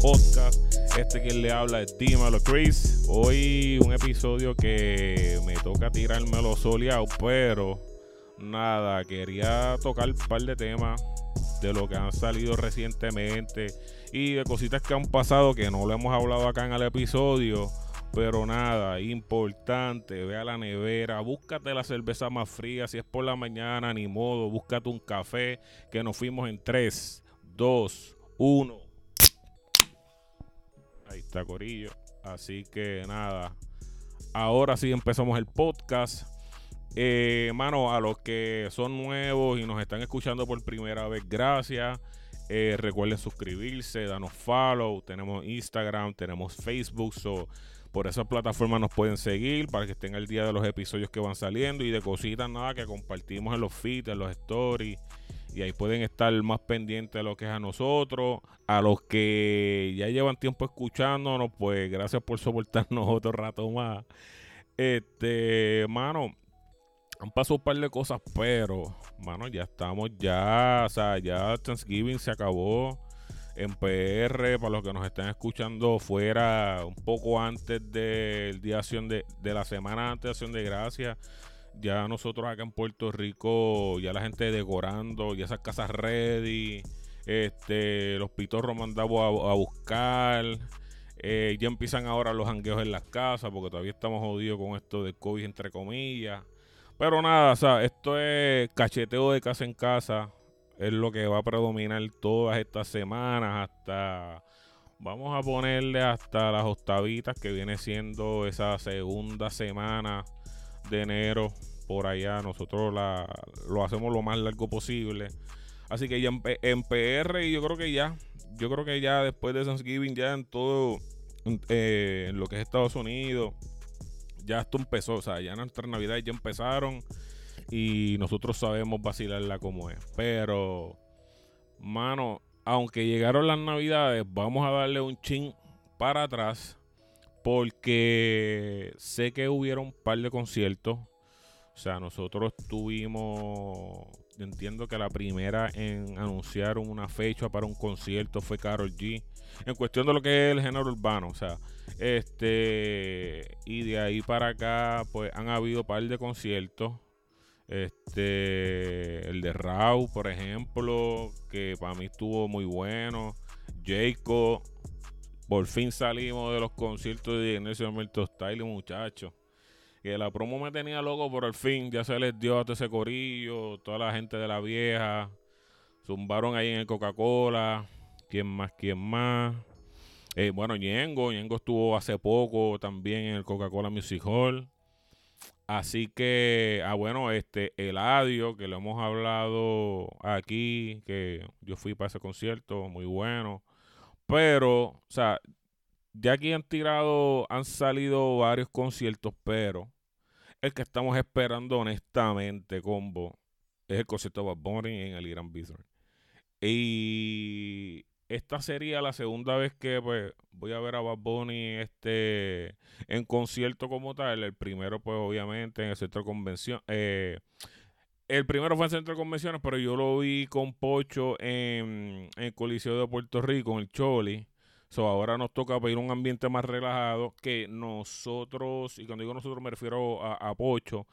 Podcast. Este quien le habla es Dímelo Chris. Hoy un episodio que me toca tirarme los soleados, pero nada, quería tocar un par de temas de lo que han salido recientemente y de cositas que han pasado que no lo hemos hablado acá en el episodio. Pero nada, importante, ve a la nevera, búscate la cerveza más fría, si es por la mañana, ni modo, búscate un café, que nos fuimos en 3, 2, 1. Ahí está Corillo. Así que nada, ahora sí empezamos el podcast. Eh, a los que son nuevos y nos están escuchando por primera vez, gracias. Eh, recuerden suscribirse, danos follow. Tenemos Instagram, tenemos Facebook. Por esas plataformas nos pueden seguir para que estén al día de los episodios que van saliendo y de cositas nada que compartimos en los feeds, en los stories. Y ahí pueden estar más pendientes de lo que es a nosotros. A los que ya llevan tiempo escuchándonos, pues gracias por soportarnos otro rato más. Este, mano, han pasado un par de cosas, pero, mano, ya estamos ya, o sea, ya Thanksgiving se acabó en PR, para los que nos están escuchando fuera un poco antes del día acción de, de la semana antes de acción de gracias. Ya nosotros acá en Puerto Rico, ya la gente decorando, ya esas casas ready, este, los pitorros mandados a, buscar. Eh, ya empiezan ahora los jangueos en las casas, porque todavía estamos jodidos con esto de COVID, entre comillas. Pero nada, o sea, esto es cacheteo de casa en casa. Es lo que va a predominar todas estas semanas hasta vamos a ponerle hasta las octavitas que viene siendo esa segunda semana de enero por allá. Nosotros la, lo hacemos lo más largo posible. Así que ya en, PR y yo creo que ya yo creo que ya después de Thanksgiving ya en todo eh, en lo que es Estados Unidos ya esto empezó o sea ya nuestras navidades ya empezaron y nosotros sabemos vacilarla como es. Pero, mano, aunque llegaron las navidades, vamos a darle un chin para atrás porque sé que hubieron un par de conciertos. O sea, nosotros tuvimos, entiendo que la primera en anunciar una fecha para un concierto fue Carol G. En cuestión de lo que es el género urbano, o sea, este, y de ahí para acá, pues han habido un par de conciertos. Este, el de Raw, por ejemplo, que para mí estuvo muy bueno. Jacob, por fin salimos de los conciertos de Ignacio Milton Style, muchachos. Que la promo me tenía loco, por el fin ya se les dio a todo ese corillo, toda la gente de la vieja. Zumbaron ahí en el Coca-Cola. ¿Quién más? ¿Quién más? Eh, bueno, Ñengo. Ñengo estuvo hace poco también en el Coca-Cola Music Hall. Así que, ah, bueno, este Eladio, que lo hemos hablado aquí, que yo fui para ese concierto, muy bueno. Pero, o sea, ya aquí han tirado, han salido varios conciertos, pero el que estamos esperando honestamente, combo, es el concierto de Bad Bunny en el Irán Bizarre. Y esta sería la segunda vez que pues voy a ver a Bad Bunny este en concierto como tal. El primero pues obviamente en el centro de convención. Eh, el primero fue en el centro de convenciones, pero yo lo vi con Pocho en, el Coliseo de Puerto Rico, en el Choli. So, ahora nos toca pedir un ambiente más relajado que nosotros, y cuando digo nosotros me refiero a, a Pocho,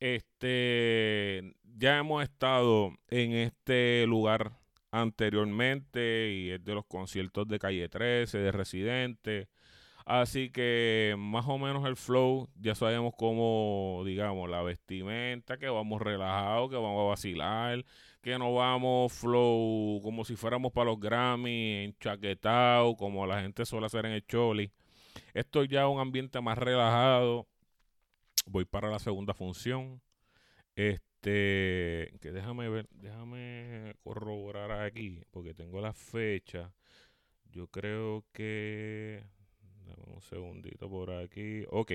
este, ya hemos estado en este lugar anteriormente y es de los conciertos de Calle 13, de Residente. Así que más o menos el flow, ya sabemos cómo, digamos, la vestimenta, que vamos relajados, que vamos a vacilar, que no vamos flow como si fuéramos para los Grammy, enchaquetados, como la gente suele hacer en el Choli. Esto ya es un ambiente más relajado. Voy para la segunda función. Este, que déjame ver, déjame corroborar aquí, porque tengo la fecha. Yo creo que. Dame un segundito por aquí. Ok.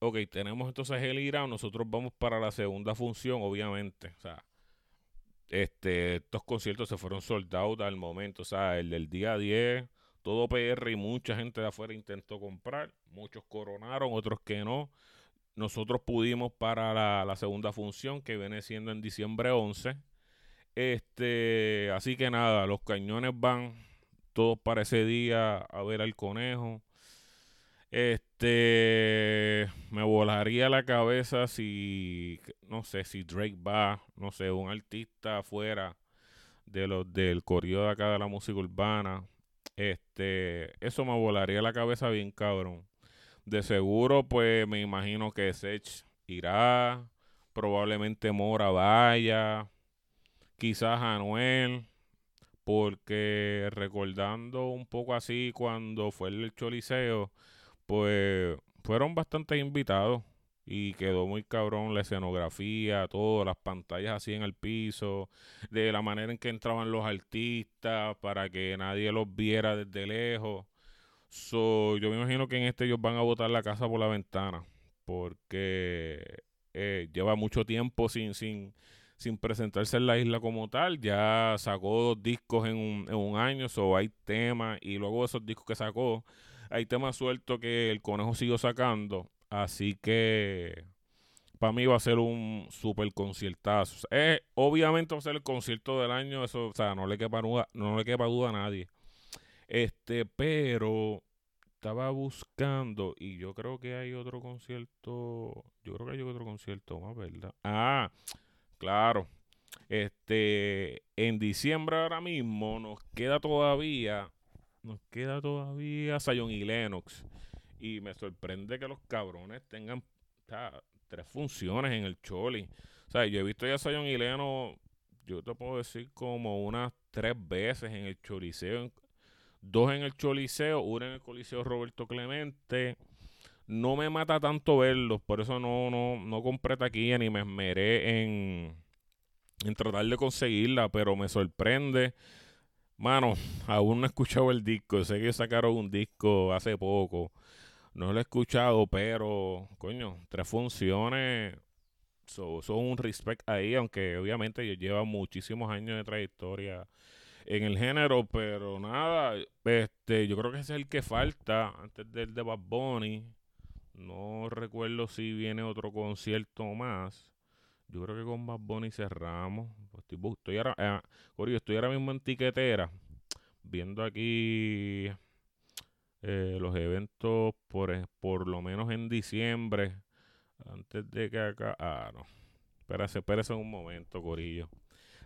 Ok, tenemos entonces el IRA. Nosotros vamos para la segunda función, obviamente. O sea, este, estos conciertos se fueron soldados al momento. O sea, el del día 10, todo PR y mucha gente de afuera intentó comprar. Muchos coronaron, otros que no. Nosotros pudimos para la, la segunda función, que viene siendo en diciembre 11. Este, así que nada, los cañones van todos para ese día a ver al conejo. Este, me volaría la cabeza si, no sé, si Drake va, no sé, un artista afuera de los del corrido de acá de la música urbana. Este, eso me volaría la cabeza bien cabrón. De seguro, pues me imagino que Sech irá, probablemente Mora vaya, quizás Anuel, porque recordando un poco así cuando fue el Choliseo, pues fueron bastante invitados y quedó muy cabrón la escenografía, todo, las pantallas así en el piso, de la manera en que entraban los artistas para que nadie los viera desde lejos. So, yo me imagino que en este ellos van a botar la casa por la ventana porque eh, lleva mucho tiempo sin, sin, sin presentarse en la isla como tal. Ya sacó dos discos en un, en un año, so hay temas y luego esos discos que sacó hay temas sueltos que el conejo siguió sacando. Así que para mí va a ser un super conciertazo. Eh, obviamente va a ser el concierto del año. Eso, o sea, no le quepa duda, no le quepa duda a nadie. Este, pero estaba buscando y yo creo que hay otro concierto. Yo creo que hay otro concierto más, ¿verdad? Ah, claro. Este, en diciembre ahora mismo nos queda todavía nos queda todavía Zion y Lennox. Y me sorprende que los cabrones tengan tres funciones en el Choli. O sea, yo he visto ya Zion y Lennox, yo te puedo decir como unas tres veces en el Choliseo. Dos en el Choliseo, una en el Coliseo Roberto Clemente. No me mata tanto verlos, por eso no, no, no compré taquilla ni me esmeré en, en tratar de conseguirla, pero me sorprende Mano, aún no he escuchado el disco. Sé que sacaron un disco hace poco. No lo he escuchado, pero, coño, tres funciones son un respect ahí, aunque obviamente yo lleva muchísimos años de trayectoria en el género, pero nada, este, yo creo que ese es el que falta antes del de Bad Bunny. No recuerdo si viene otro concierto más. Yo creo que con Bad Bunny cerramos. Pues estoy, estoy, ahora, eh, estoy ahora mismo en tiquetera, viendo aquí eh, los eventos por, eh, por lo menos en diciembre. Antes de que acá. Ah, no. Espérate, espérate un momento, Corillo.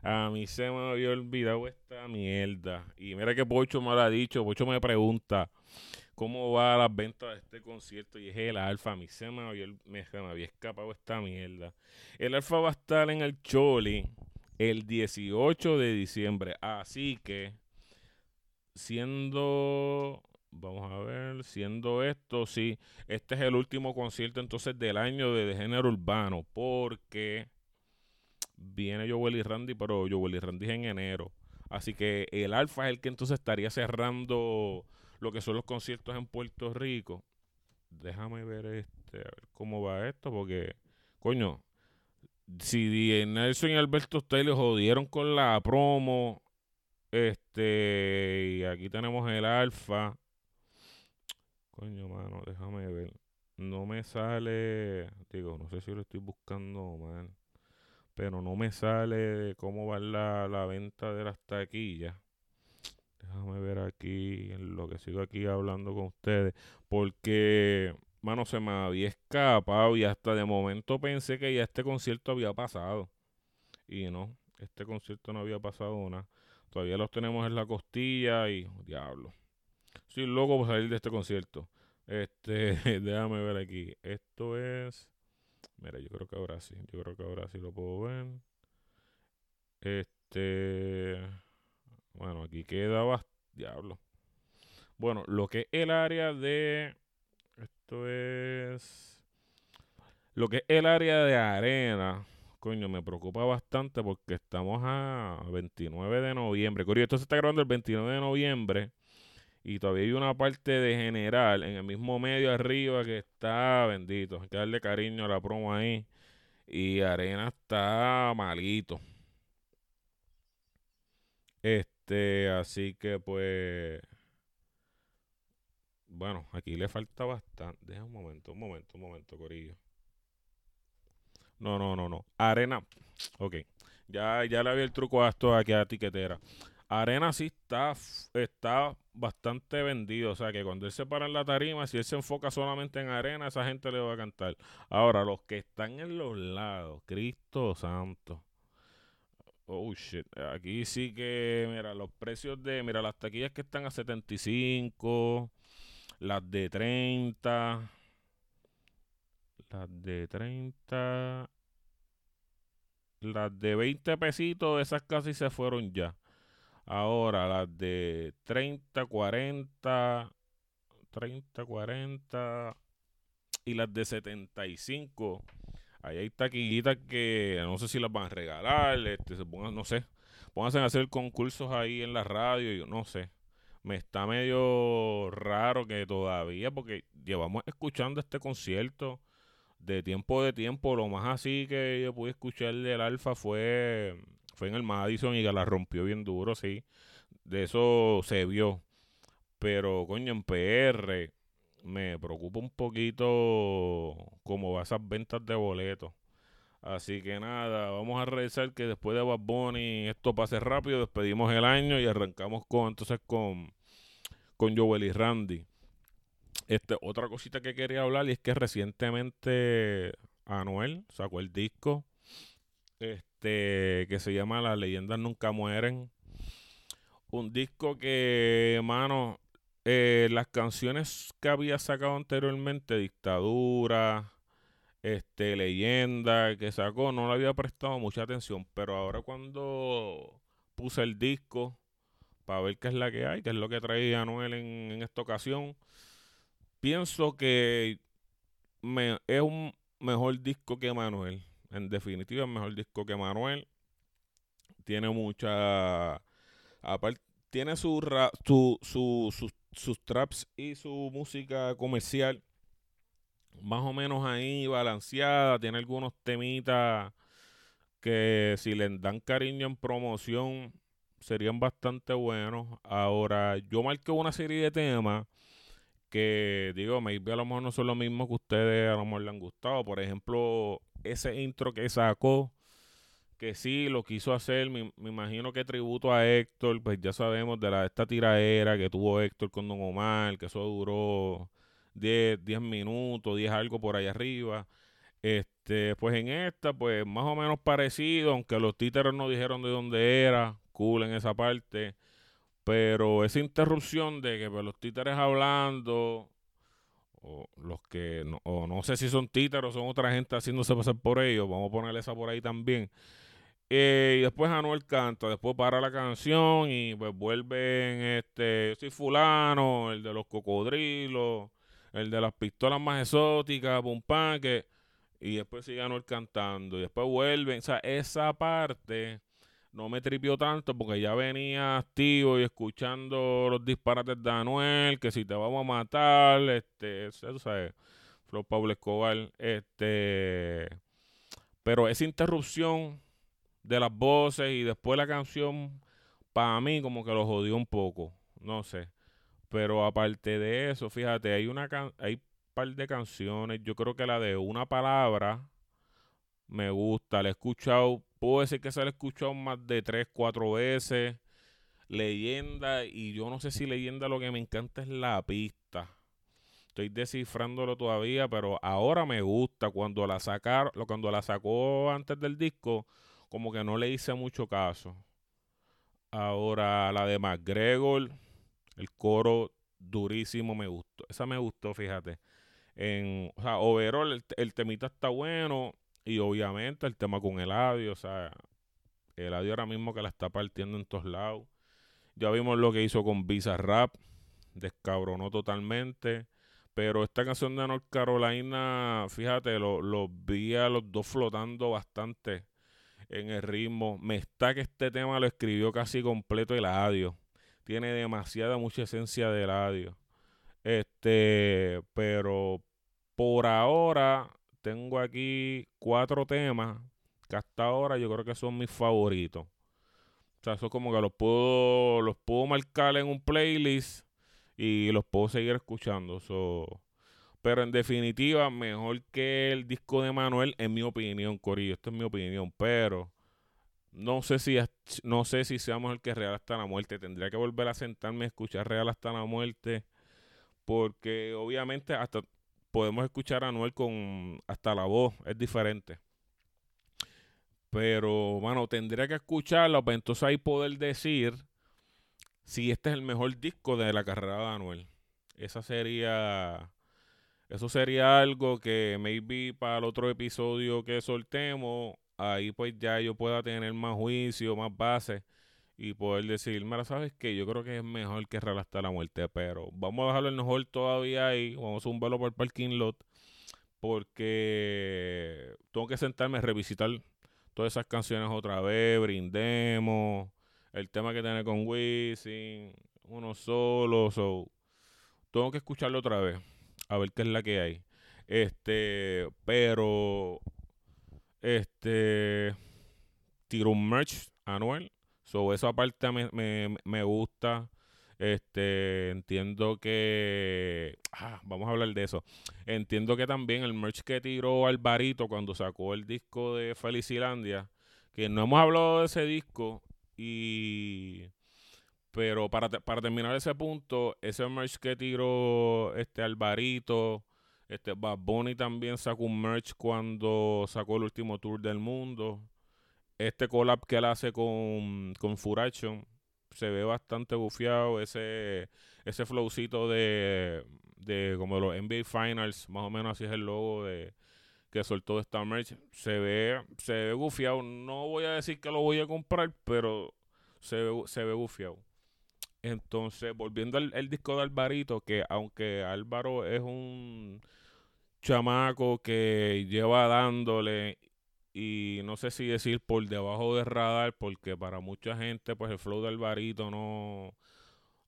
A mí se me había olvidado esta mierda. Y mira que Pocho me lo ha dicho. Pocho me pregunta cómo va las ventas de este concierto y es el Alfa. A mí se me había, me, había escapado esta mierda. El Alfa va a estar en el Choli el 18 de diciembre. Así que, siendo, vamos a ver, siendo esto, sí, este es el último concierto entonces del año de, género urbano. Porque viene Joel y Randy, pero Joel y Randy es en enero. Así que el Alfa es el que entonces estaría cerrando lo que son los conciertos en Puerto Rico. Déjame ver este, a ver cómo va esto, porque, coño, si Nelson y Alberto ustedes jodieron con la promo, este, y aquí tenemos el alfa. Coño, mano, déjame ver. No me sale, digo, no sé si lo estoy buscando mal, pero no me sale cómo va la, la venta de las taquillas. Déjame ver aquí, en lo que sigo aquí hablando con ustedes. Porque, mano, se me había escapado y hasta de momento pensé que ya este concierto había pasado. Y no, este concierto no había pasado nada. Todavía los tenemos en la costilla y, diablo. Soy loco por salir de este concierto. Este, déjame ver aquí. Esto es. Mira, yo creo que ahora sí. Yo creo que ahora sí lo puedo ver. Este. Bueno, aquí queda Diablo. Bueno, lo que es el área de. Esto es. Lo que es el área de arena. Coño, me preocupa bastante porque estamos a 29 de noviembre. Coño, esto se está grabando el 29 de noviembre. Y todavía hay una parte de general en el mismo medio arriba que está bendito. Hay que darle cariño a la promo ahí. Y Arena está malito. Este, así que pues. Bueno, aquí le falta bastante. Deja un momento, un momento, un momento, Corillo. No, no, no, no. Arena. Ok. Ya, ya le había el truco a esto aquí a tiquetera. Arena sí está, está bastante vendido. O sea que cuando él se para en la tarima, si él se enfoca solamente en arena, esa gente le va a cantar. Ahora, los que están en los lados, Cristo Santo. Oh shit. Aquí sí que, mira, los precios de, mira, las taquillas que están a 75, las de 30, las de 30, las de 20 pesitos, esas casi se fueron ya. Ahora, las de 30, 40, 30, 40 y las de 75. Ahí hay taquillitas que no sé si las van a regalar, este, se pongan, no sé, pónganse a hacer concursos ahí en la radio, yo no sé. Me está medio raro que todavía, porque llevamos escuchando este concierto de tiempo de tiempo. Lo más así que yo pude escuchar del Alfa fue fue en el Madison y que la rompió bien duro, sí. De eso se vio. Pero, coño, en PR me preocupa un poquito cómo va esas ventas de boletos. Así que nada, vamos a rezar que después de Bad Bunny esto pase rápido, despedimos el año y arrancamos con entonces con, con Joel y Randy. Este, otra cosita que quería hablar y es que recientemente Anuel sacó el disco este, que se llama Las leyendas nunca mueren. Un disco que, mano, eh, las canciones que había sacado anteriormente, Dictadura, este, Leyenda, que sacó, no le había prestado mucha atención, pero ahora cuando puse el disco para ver qué es la que hay, qué es lo que traía Anuel en, en esta ocasión, pienso que me, es un mejor disco que Manuel. En definitiva, es mejor disco que Manuel. Tiene mucha. Aparte, tiene su, su, sus traps y su música comercial más o menos ahí balanceada. Tiene algunos temitas que si le dan cariño en promoción serían bastante buenos. Ahora, yo marqué una serie de temas que digo, maybe a lo mejor no son lo mismo que ustedes a lo mejor le han gustado. Por ejemplo, ese intro que sacó, que sí lo quiso hacer, me, imagino que tributo a Héctor, pues ya sabemos de la esta tiraera que tuvo Héctor con Don Omar, que eso duró 10, 10 minutos, 10 algo por ahí arriba. Este, pues en esta, pues más o menos parecido, aunque los títeres no dijeron de dónde era, cool en esa parte. Pero esa interrupción de que pues, los títeres hablando, o los que no, o no sé si son títeros son otra gente haciéndose pasar por ellos, vamos a ponerle esa por ahí también. Eh, y después Anuel canta, después para la canción y pues vuelven este, yo soy fulano, el de los cocodrilos, el de las pistolas más exóticas, pum que y después sigue Anuel cantando y después vuelven, o sea, esa parte no me tripió tanto porque ya venía activo y escuchando los disparates de Anuel, que si te vamos a matar, este, eso sabes, Flo Pablo Escobar, este, pero esa interrupción de las voces y después la canción, para mí como que lo jodió un poco, no sé, pero aparte de eso, fíjate, hay una hay par de canciones, yo creo que la de una palabra me gusta, la he escuchado puedo decir que se lo he escuchado más de tres, cuatro veces. Leyenda, y yo no sé si leyenda lo que me encanta es la pista. Estoy descifrándolo todavía, pero ahora me gusta. Cuando la sacaron, cuando la sacó antes del disco, como que no le hice mucho caso. Ahora la de McGregor, el coro durísimo me gustó. Esa me gustó, fíjate. En, o sea, overall, el, temita está bueno. Y obviamente el tema con el audio, o sea, el audio ahora mismo que la está partiendo en todos lados. Ya vimos lo que hizo con Visa Rap, descabronó totalmente. Pero esta canción de North Carolina, fíjate, lo, lo vi a los dos flotando bastante en el ritmo. Me está que este tema lo escribió casi completo el audio. Tiene demasiada, mucha esencia del audio. Este, pero por ahora tengo aquí cuatro temas que hasta ahora yo creo que son mis favoritos. O sea, eso como que los puedo, los puedo marcar en un playlist y los puedo seguir escuchando. Pero en definitiva, mejor que el disco de Manuel, en mi opinión, Corillo. Esto es mi opinión, pero no sé si no sé si seamos el que Real hasta la muerte. Tendría que volver a sentarme a escuchar Real hasta la muerte. Porque obviamente hasta podemos escuchar a Anuel con hasta la voz, es diferente. Pero, bueno, tendría que escucharlo para entonces ahí poder decir si este es el mejor disco de la carrera de Anuel. Esa sería. Eso sería algo que maybe para el otro episodio que soltemos, ahí pues ya yo pueda tener más juicio, más base y poder decir, mira, ¿sabes qué? Yo creo que es mejor que Real hasta la muerte, pero vamos a dejarlo el mejor todavía ahí, vamos a un velo por el parking lot, porque tengo que sentarme a revisitar todas esas canciones otra vez, brindemos, el tema que tiene con Wisin, uno solo, so, tengo que escucharlo otra vez, a ver qué es la que hay. Este, pero, este, tiro un merch anual, so, eso aparte me, me, me gusta. Este, entiendo que. Ah, vamos a hablar de eso. Entiendo que también el merch que tiró Alvarito cuando sacó el disco de Felicilandia, que no hemos hablado de ese disco, y. Pero para, para terminar ese punto, ese merch que tiró este Alvarito, este Bad Bunny también sacó un merch cuando sacó el último tour del mundo. Este collab que él hace con, con se ve bastante bufiado. Ese, ese flowcito de, de como los NBA Finals, más o menos así es el logo de que soltó esta merch. Se ve, se ve bufiado. No voy a decir que lo voy a comprar, pero se ve, se ve bufiado. Entonces, volviendo al el disco de Alvarito, que aunque Álvaro es un chamaco que lleva dándole y no sé si decir por debajo del radar, porque para mucha gente pues el flow del barito no,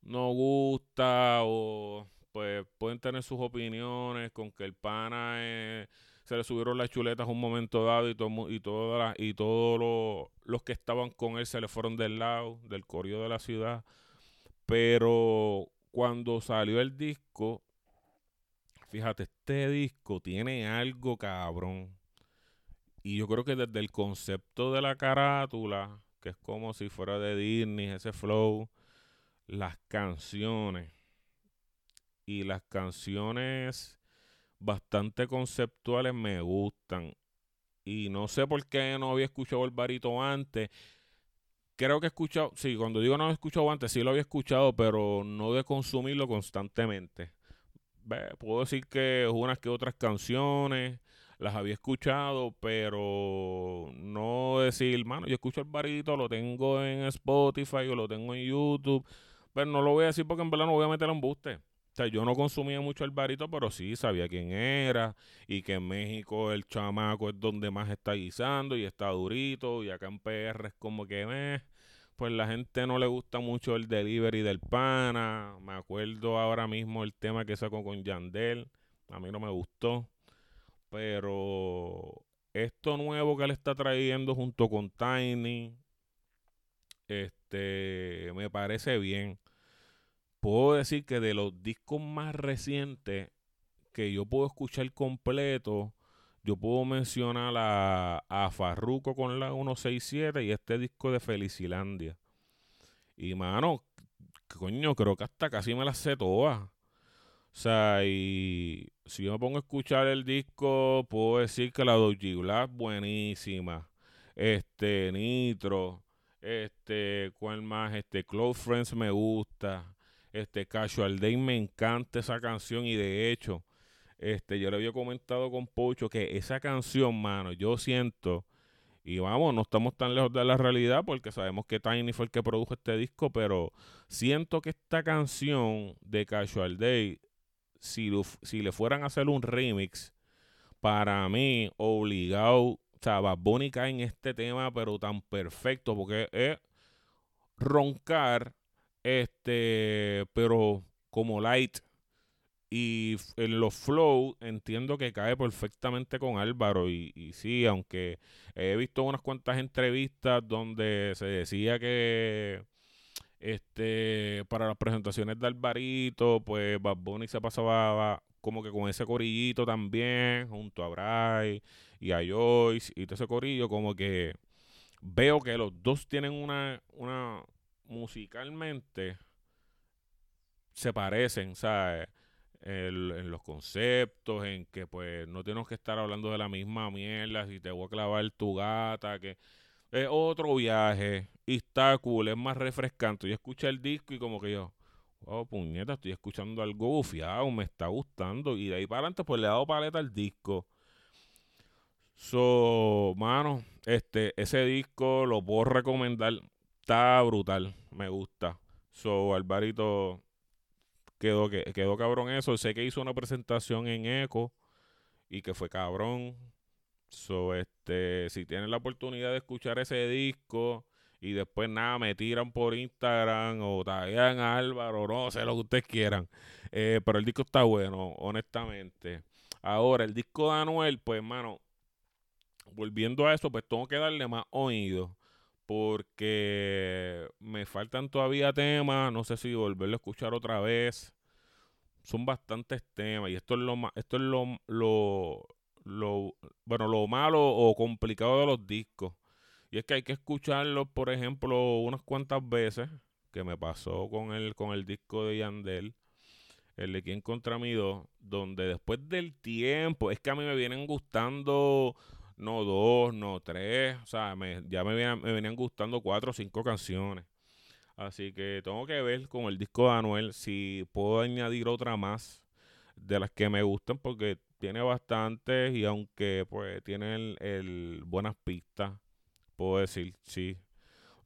no gusta o pues pueden tener sus opiniones con que el pana eh, se le subieron las chuletas un momento dado y todo y todas y todos los que estaban con él se le fueron del lado del corrido de la ciudad pero cuando salió el disco fíjate este disco tiene algo cabrón y yo creo que desde el concepto de la carátula, que es como si fuera de Disney, ese flow, las canciones y las canciones bastante conceptuales me gustan. Y no sé por qué no había escuchado el barito antes. Creo que he escuchado, sí, cuando digo no he escuchado antes, sí lo había escuchado, pero no de consumirlo constantemente. Puedo decir que unas que otras canciones, las había escuchado, pero no decir, mano, yo escucho el barito, lo tengo en Spotify o lo tengo en YouTube, pero no lo voy a decir porque en verdad no voy a meter en buste. O sea, yo no consumía mucho el barito, pero sí sabía quién era y que en México el chamaco es donde más está guisando y está durito y acá en PR es como que, eh, pues la gente no le gusta mucho el delivery del pana. Me acuerdo ahora mismo el tema que sacó con Yandel, a mí no me gustó. Pero esto nuevo que él está trayendo junto con Tiny, este, me parece bien. Puedo decir que de los discos más recientes que yo puedo escuchar completo, yo puedo mencionar a, a Farruko con la 167 y este disco de Felicilandia. Y mano, coño, creo que hasta casi me las sé todas. O sea, y si yo me pongo a escuchar el disco, puedo decir que la Doji Black buenísima. Este, Nitro. Este, ¿cuál más? Este, Close Friends me gusta. Este, Casual Day me encanta esa canción. Y de hecho, este, yo le había comentado con Pocho que esa canción, mano, yo siento. Y vamos, no estamos tan lejos de la realidad porque sabemos que Tiny fue el que produjo este disco, pero siento que esta canción de Casual Day si, le fueran a hacer un remix, para mí, obligado, o sea, Bad en este tema, pero tan perfecto, porque es roncar, este, pero como light, y en los flow entiendo que cae perfectamente con Álvaro. Y, sí, aunque he visto unas cuantas entrevistas donde se decía que este para las presentaciones de Alvarito, pues Bad Bunny se pasaba como que con ese corillito también, junto a Bray y a Joyce y todo ese corillo, como que veo que los dos tienen una, una musicalmente se parecen, ¿sabes? En los conceptos, en que pues no tenemos que estar hablando de la misma mierda, si te voy a clavar tu gata, que es otro viaje y está cool, es más refrescante. Yo escuché el disco y como que yo, oh puñeta, estoy escuchando algo bufiado, me está gustando y de ahí para adelante pues le he dado paleta al disco. So, mano, este, ese disco lo puedo recomendar, está brutal, me gusta. So, Alvarito, quedó, que, quedó cabrón eso. Sé que hizo una presentación en Eco y que fue cabrón. So, este, si tienen la oportunidad de escuchar ese disco y después nada, me tiran por Instagram o taguean a Álvaro, no sé lo que ustedes quieran. Eh, pero el disco está bueno, honestamente. Ahora, el disco de Anuel, pues, hermano, volviendo a eso, pues tengo que darle más oído porque me faltan todavía temas, no sé si volverlo a escuchar otra vez. Son bastantes temas y esto es lo esto es lo, lo, lo bueno, lo malo o complicado de los discos. Y es que hay que escucharlos, por ejemplo, unas cuantas veces, que me pasó con el, con el disco de Yandel, el de Quien contra mí dos, donde después del tiempo, es que a mí me vienen gustando no dos, no tres, o sea, me, ya me, me venían gustando cuatro o cinco canciones. Así que tengo que ver con el disco de Anuel si puedo añadir otra más de las que me gustan porque tiene bastantes y aunque pues tiene el, buenas pistas, puedo decir, sí,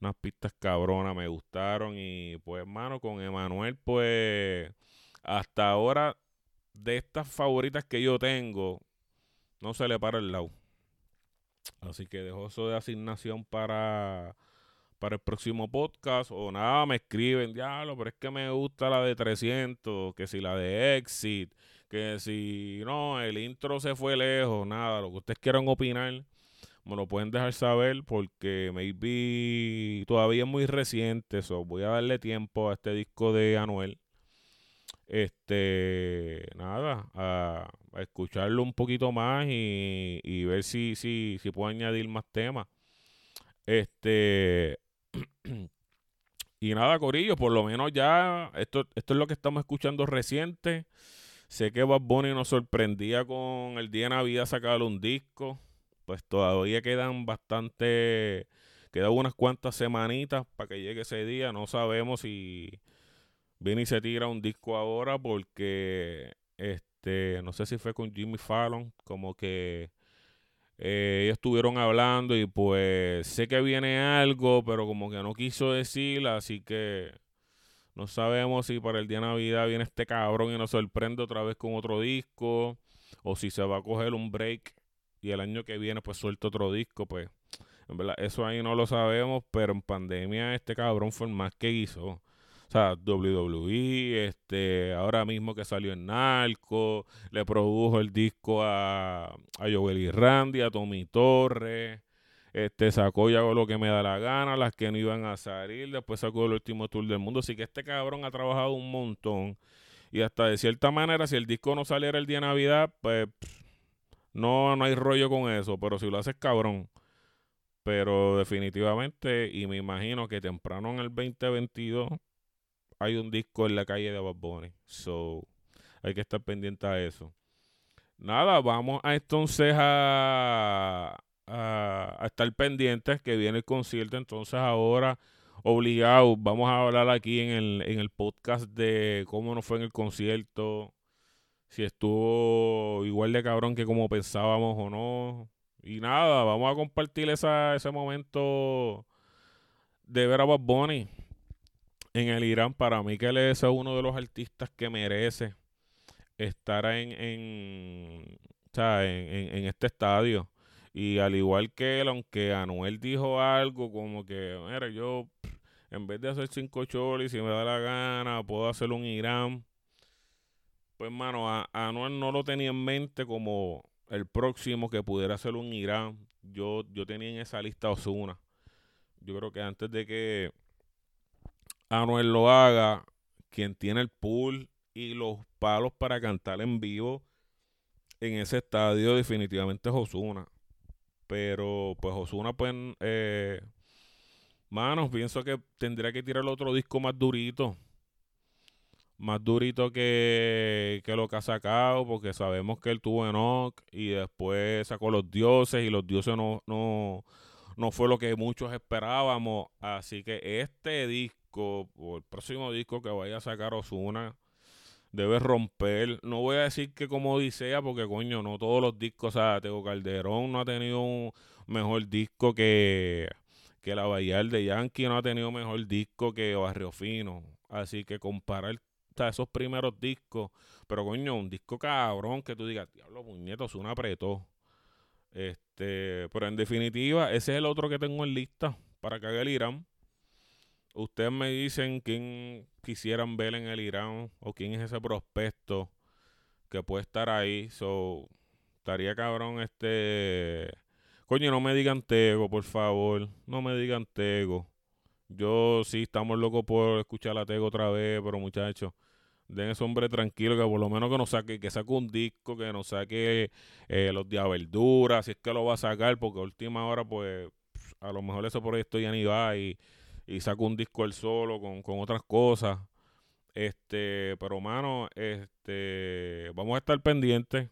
unas pistas cabronas me gustaron y pues hermano con Emanuel pues hasta ahora de estas favoritas que yo tengo no se le para el lado. Así que dejo eso de asignación para, para el próximo podcast. O nada, me escriben, diablo, pero es que me gusta la de 300, que si la de Exit, que si no, el intro se fue lejos, nada, lo que ustedes quieran opinar, me lo pueden dejar saber porque maybe todavía es muy reciente, eso voy a darle tiempo a este disco de Anuel. Este, nada, a escucharlo un poquito más y, ver si, si, si puedo añadir más temas. Este. y nada, Corillo, por lo menos ya. Esto, esto es lo que estamos escuchando reciente. Sé que Bad Bunny nos sorprendía con el día de Navidad sacar un disco. Pues todavía quedan bastante. Quedan unas cuantas semanitas para que llegue ese día. No sabemos si viene y se tira un disco ahora porque. Este, no sé si fue con Jimmy Fallon, como que eh, ellos estuvieron hablando y pues sé que viene algo, pero como que no quiso decir, así que no sabemos si para el día de Navidad viene este cabrón y nos sorprende otra vez con otro disco, o si se va a coger un break y el año que viene pues suelta otro disco, pues en verdad eso ahí no lo sabemos, pero en pandemia este cabrón fue más que hizo. Sea, WWE, este, ahora mismo que salió en Narco, le produjo el disco a, a Joel y Randy, a Tommy Torres, este, sacó ya lo que me da la gana, las que no iban a salir, después sacó el último tour del mundo, así que este cabrón ha trabajado un montón. Y hasta de cierta manera, si el disco no saliera el día de Navidad, pues no, no hay rollo con eso, pero si lo haces cabrón. Pero definitivamente, y me imagino que temprano en el 2022 hay un disco en la calle de Bad Bunny. So, hay que estar pendiente a eso. Nada, vamos a entonces a, a, estar pendientes que viene el concierto. Entonces ahora, obligado, vamos a hablar aquí en el, en el podcast de cómo nos fue en el concierto. Si estuvo igual de cabrón que como pensábamos o no. Y nada, vamos a compartir esa, ese momento de ver a Bad Bunny en el Irán, para mí que él es uno de los artistas que merece estar en, en, en, este estadio. Y al igual que él, aunque Anuel dijo algo como que, mira, yo en vez de hacer cinco cholis, si me da la gana, puedo hacer un Irán. Pues, mano, a, Anuel no lo tenía en mente como el próximo que pudiera ser un Irán. Yo, yo tenía en esa lista Osuna. Yo creo que antes de que Anuel lo haga, quien tiene el pool y los palos para cantar en vivo en ese estadio definitivamente es Osuna. Pero pues Osuna pues eh, manos, pienso que tendría que tirar otro disco más durito más durito que, lo que ha sacado, porque sabemos que él tuvo Enoch y después sacó los dioses y los dioses no, no, no fue lo que muchos esperábamos. Así que este disco, o el próximo disco que vaya a sacar Osuna, debe romper. No voy a decir que como Odisea, porque coño, no todos los discos, o sea, Tego Calderón no ha tenido un mejor disco que, que La Bahía de Yankee, no ha tenido mejor disco que Barrio Fino. Así que comparar esos primeros discos. Pero coño, un disco cabrón que tú digas, diablo, puñetos, un apretó. Este, pero en definitiva, ese es el otro que tengo en lista para que haga el Irán. Ustedes me dicen quién quisieran ver en el Irán o quién es ese prospecto que puede estar ahí. So, estaría cabrón este. Coño, no me digan Tego, por favor. No me digan Tego. Yo sí estamos locos por escuchar a Tego otra vez, pero muchachos, den ese hombre tranquilo que por lo menos que nos saque, que saque un disco, que nos saque eh, los días verduras, si es que lo va a sacar, porque a última hora, pues, a lo mejor ese proyecto ya ni va y, y saca un disco él solo con, con otras cosas. Este, pero mano, este, vamos a estar pendientes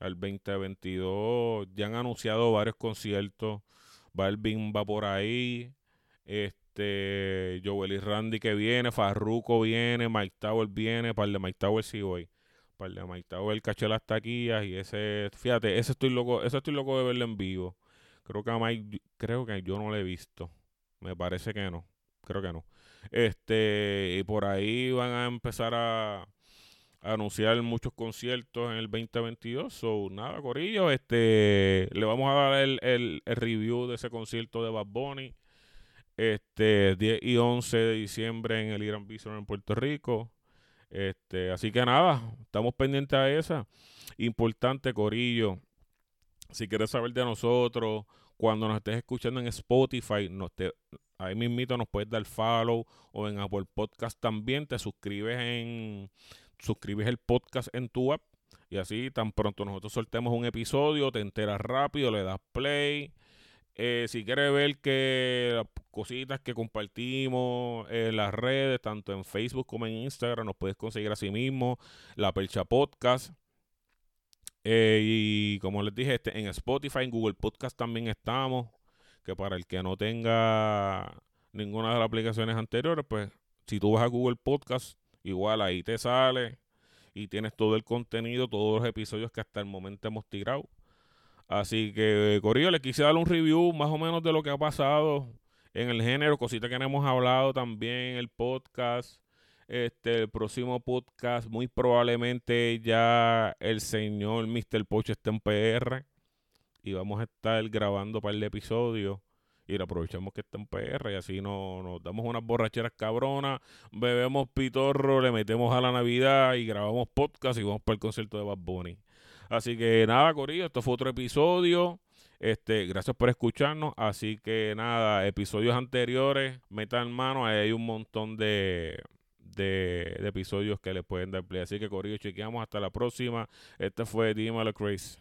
al 2022. Ya han anunciado varios conciertos. Balvin va por ahí. Este, Joel y Randy que viene, Farruko viene, Mike Tower viene, para el de Mike Tower sí voy. Para el de Mike Tower caché las taquillas y ese, fíjate, ese estoy loco, ese estoy loco de verlo en vivo. Creo que a Mike, creo que yo no lo he visto. Me parece que no. Creo que no. Este, y por ahí van a empezar a, anunciar muchos conciertos en el 2022. So, nada, Corillo, este, le vamos a dar el, el, review de ese concierto de Bad Bunny este 10 y 11 de diciembre en el Irán Bison en Puerto Rico. Este, así que nada, estamos pendientes a esa. Importante, Corillo. Si quieres saber de nosotros, cuando nos estés escuchando en Spotify, nos te, ahí mismito nos puedes dar follow o en Apple Podcast también. Te suscribes en suscribes el podcast en tu app y así tan pronto nosotros soltemos un episodio, te enteras rápido, le das play eh, si quieres ver que las cositas que compartimos en las redes, tanto en Facebook como en Instagram, nos puedes conseguir así mismo, La Percha Podcast. Eh, y como les dije, este, en Spotify, en Google Podcast también estamos. Que para el que no tenga ninguna de las aplicaciones anteriores, pues si tú vas a Google Podcast, igual ahí te sale y tienes todo el contenido, todos los episodios que hasta el momento hemos tirado. Así que, Corillo, les quise dar un review más o menos de lo que ha pasado en el género, cositas que hemos hablado también en el podcast. Este, el próximo podcast, muy probablemente ya el señor Mr. Pocho está en PR. Y vamos a estar grabando para el episodio. Y le aprovechamos que está en PR y así nos, nos damos unas borracheras cabronas, bebemos pitorro, le metemos a la Navidad y grabamos podcast y vamos para el concierto de Bad Bunny. Así que nada, Corillo, esto fue otro episodio. Este, gracias por escucharnos. Así que nada, episodios anteriores, metan mano, ahí hay un montón de, de, episodios que les pueden dar play. Así que Corillo, chequeamos hasta la próxima. Este fue Dímelo Chris.